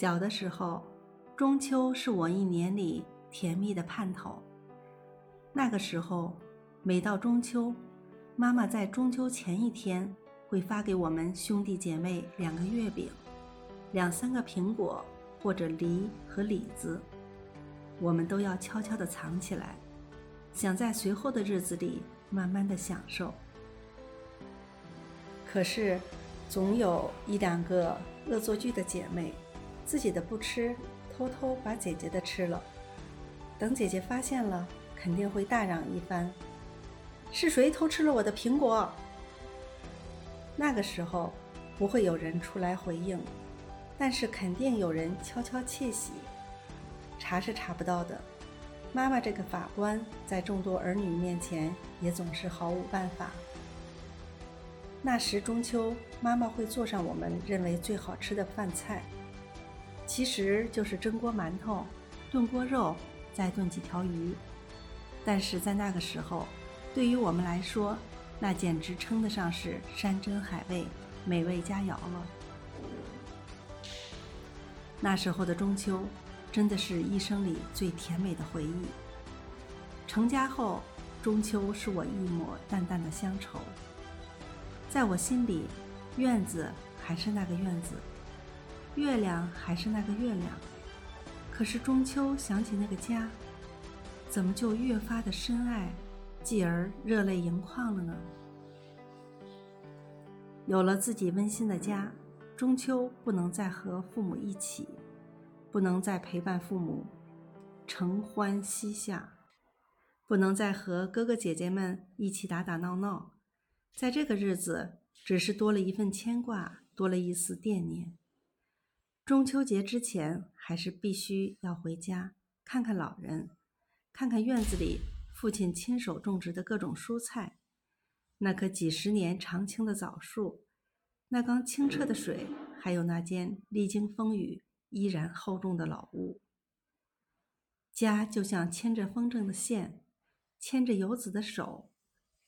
小的时候，中秋是我一年里甜蜜的盼头。那个时候，每到中秋，妈妈在中秋前一天会发给我们兄弟姐妹两个月饼、两三个苹果或者梨和李子，我们都要悄悄地藏起来，想在随后的日子里慢慢的享受。可是，总有一两个恶作剧的姐妹。自己的不吃，偷偷把姐姐的吃了。等姐姐发现了，肯定会大嚷一番：“是谁偷吃了我的苹果？”那个时候不会有人出来回应，但是肯定有人悄悄窃喜。查是查不到的，妈妈这个法官在众多儿女面前也总是毫无办法。那时中秋，妈妈会做上我们认为最好吃的饭菜。其实就是蒸锅馒头，炖锅肉，再炖几条鱼。但是在那个时候，对于我们来说，那简直称得上是山珍海味、美味佳肴了。那时候的中秋，真的是一生里最甜美的回忆。成家后，中秋是我一抹淡淡的乡愁。在我心里，院子还是那个院子。月亮还是那个月亮，可是中秋想起那个家，怎么就越发的深爱，继而热泪盈眶了呢？有了自己温馨的家，中秋不能再和父母一起，不能再陪伴父母承欢膝下，不能再和哥哥姐姐们一起打打闹闹，在这个日子，只是多了一份牵挂，多了一丝惦念。中秋节之前，还是必须要回家看看老人，看看院子里父亲亲手种植的各种蔬菜，那棵几十年常青的枣树，那缸清澈的水，还有那间历经风雨依然厚重的老屋。家就像牵着风筝的线，牵着游子的手，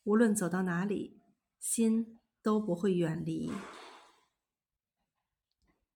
无论走到哪里，心都不会远离。